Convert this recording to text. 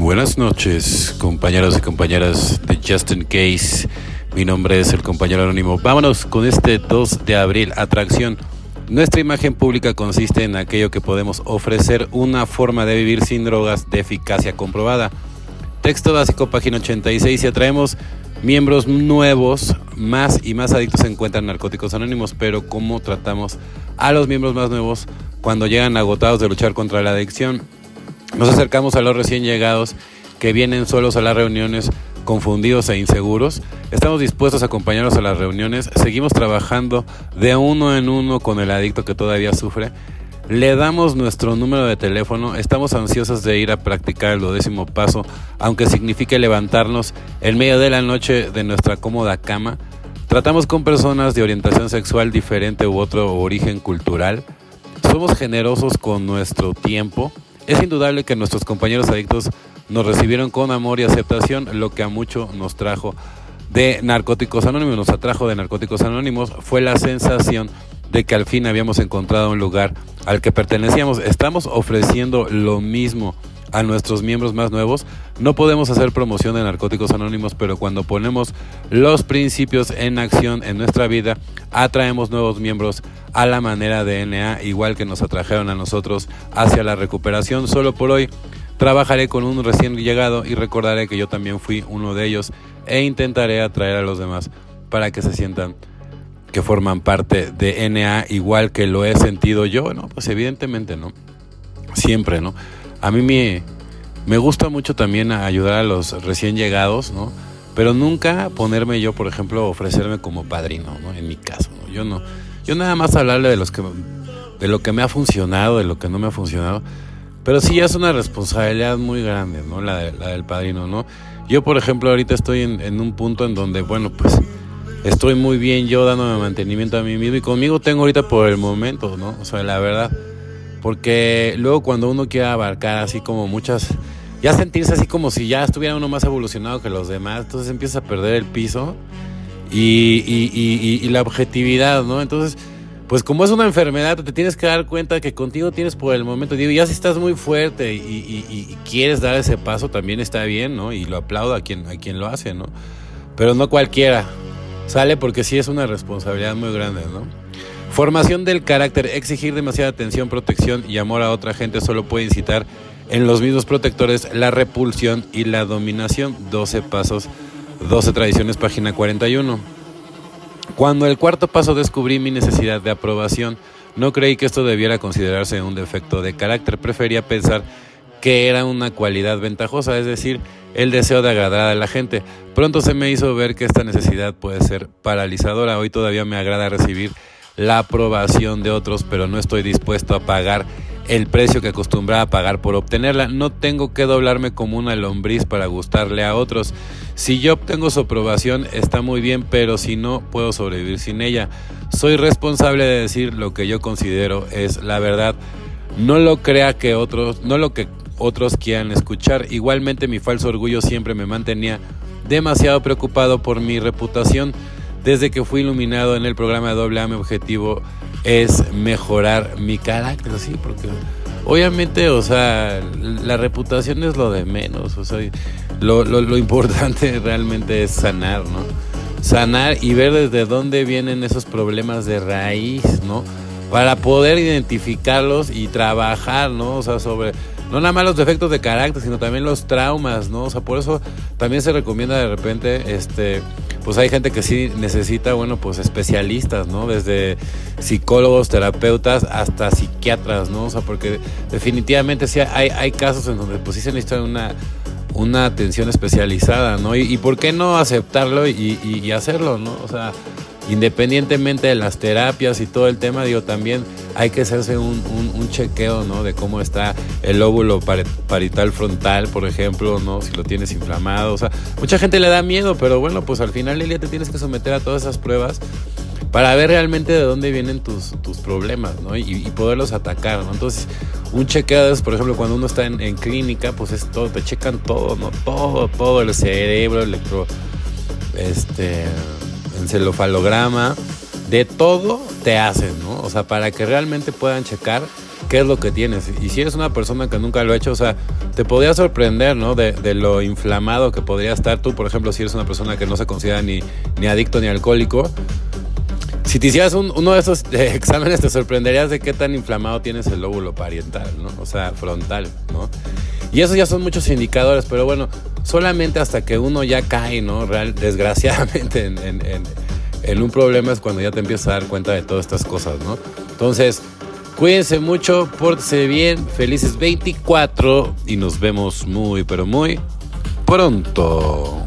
Buenas noches, compañeros y compañeras de Justin Case. Mi nombre es el compañero anónimo. Vámonos con este 2 de abril. Atracción. Nuestra imagen pública consiste en aquello que podemos ofrecer una forma de vivir sin drogas de eficacia comprobada. Texto básico, página 86. Y atraemos miembros nuevos, más y más adictos se encuentran narcóticos anónimos. Pero ¿cómo tratamos a los miembros más nuevos cuando llegan agotados de luchar contra la adicción? Nos acercamos a los recién llegados que vienen solos a las reuniones confundidos e inseguros. Estamos dispuestos a acompañarlos a las reuniones. Seguimos trabajando de uno en uno con el adicto que todavía sufre. Le damos nuestro número de teléfono. Estamos ansiosos de ir a practicar el décimo paso, aunque signifique levantarnos en medio de la noche de nuestra cómoda cama. Tratamos con personas de orientación sexual diferente u otro origen cultural. Somos generosos con nuestro tiempo. Es indudable que nuestros compañeros adictos nos recibieron con amor y aceptación, lo que a mucho nos trajo de Narcóticos Anónimos, nos atrajo de Narcóticos Anónimos, fue la sensación de que al fin habíamos encontrado un lugar al que pertenecíamos. Estamos ofreciendo lo mismo a nuestros miembros más nuevos. No podemos hacer promoción de Narcóticos Anónimos, pero cuando ponemos los principios en acción en nuestra vida, atraemos nuevos miembros a la manera de NA, igual que nos atrajeron a nosotros hacia la recuperación. Solo por hoy trabajaré con un recién llegado y recordaré que yo también fui uno de ellos e intentaré atraer a los demás para que se sientan que forman parte de NA igual que lo he sentido yo, ¿no? Pues evidentemente, ¿no? Siempre, ¿no? A mí me, gusta mucho también ayudar a los recién llegados, ¿no? Pero nunca ponerme yo, por ejemplo, ofrecerme como padrino, ¿no? En mi caso, ¿no? Yo no, yo nada más hablarle de los que de lo que me ha funcionado, de lo que no me ha funcionado. Pero sí ya es una responsabilidad muy grande, ¿no? La, la del padrino, ¿no? Yo, por ejemplo, ahorita estoy en, en, un punto en donde, bueno, pues estoy muy bien yo dándome mantenimiento a mí mismo y conmigo tengo ahorita por el momento, ¿no? O sea, la verdad. Porque luego cuando uno quiere abarcar así como muchas... Ya sentirse así como si ya estuviera uno más evolucionado que los demás, entonces empieza a perder el piso y, la objetividad, ¿no? Entonces, pues como es una enfermedad, te tienes que dar cuenta que contigo tienes por el momento, digo, ya si estás muy fuerte y, quieres dar ese paso, también está bien, ¿no? Y lo aplaudo a quien, a quien lo hace, ¿no? Pero no cualquiera sale porque sí es una responsabilidad muy grande, ¿no? Formación del carácter, exigir demasiada atención, protección y amor a otra gente solo puede incitar en los mismos protectores la repulsión y la dominación. 12 pasos, 12 tradiciones, página 41. Cuando el cuarto paso descubrí mi necesidad de aprobación, no creí que esto debiera considerarse un defecto de carácter, prefería pensar que era una cualidad ventajosa, es decir, el deseo de agradar a la gente. Pronto se me hizo ver que esta necesidad puede ser paralizadora, hoy todavía me agrada recibir la aprobación de otros, pero no estoy dispuesto a pagar el precio que acostumbraba a pagar por obtenerla. No tengo que doblarme como una lombriz para gustarle a otros. Si yo obtengo su aprobación está muy bien, pero si no, puedo sobrevivir sin ella. Soy responsable de decir lo que yo considero es la verdad. No lo crea que otros, no lo que otros quieran escuchar. Igualmente mi falso orgullo siempre me mantenía demasiado preocupado por mi reputación. Desde que fui iluminado en el programa doble A, mi objetivo es mejorar mi carácter, sí, porque obviamente, o sea, la reputación es lo de menos, o sea, lo, lo, lo importante realmente es sanar, ¿no? Sanar y ver desde dónde vienen esos problemas de raíz, ¿no? Para poder identificarlos y trabajar, ¿no? O sea, sobre no nada más los defectos de carácter, sino también los traumas, ¿no? O sea, por eso también se recomienda de repente, este, pues hay gente que sí necesita, bueno, pues especialistas, ¿no? Desde psicólogos, terapeutas, hasta psiquiatras, ¿no? O sea, porque definitivamente sí hay, hay casos en donde pues sí se necesita una, una atención especializada, ¿no? Y, y por qué no aceptarlo y, y, y hacerlo, ¿no? O sea, independientemente de las terapias y todo el tema, digo, también hay que hacerse un, un, chequeo, ¿no? De cómo está el óvulo parital frontal, por ejemplo, ¿no? Si lo tienes inflamado, o sea, mucha gente le da miedo, pero bueno, pues al final día te tienes que someter a todas esas pruebas para ver realmente de dónde vienen tus, tus problemas, ¿no? Y, poderlos atacar, ¿no? Entonces, un chequeo es, por ejemplo, cuando uno está en, clínica, pues es todo, te checan todo, ¿no? Todo, todo, el cerebro, electro, este encefalograma, de todo te hacen, ¿no? O sea, para que realmente puedan checar qué es lo que tienes. Y si eres una persona que nunca lo ha hecho, o sea, te podría sorprender, ¿no? De, lo inflamado que podría estar tú, por ejemplo, si eres una persona que no se considera ni, ni adicto ni alcohólico. Si te hicieras uno de esos eh, exámenes, te sorprenderías de qué tan inflamado tienes el lóbulo parietal, ¿no? O sea, frontal, ¿no? Y esos ya son muchos indicadores, pero bueno, solamente hasta que uno ya cae, ¿no? Real, desgraciadamente en, un problema es cuando ya te empiezas a dar cuenta de todas estas cosas, ¿no? Entonces, cuídense mucho, pórtense bien, felices 24 y nos vemos muy, pero muy pronto.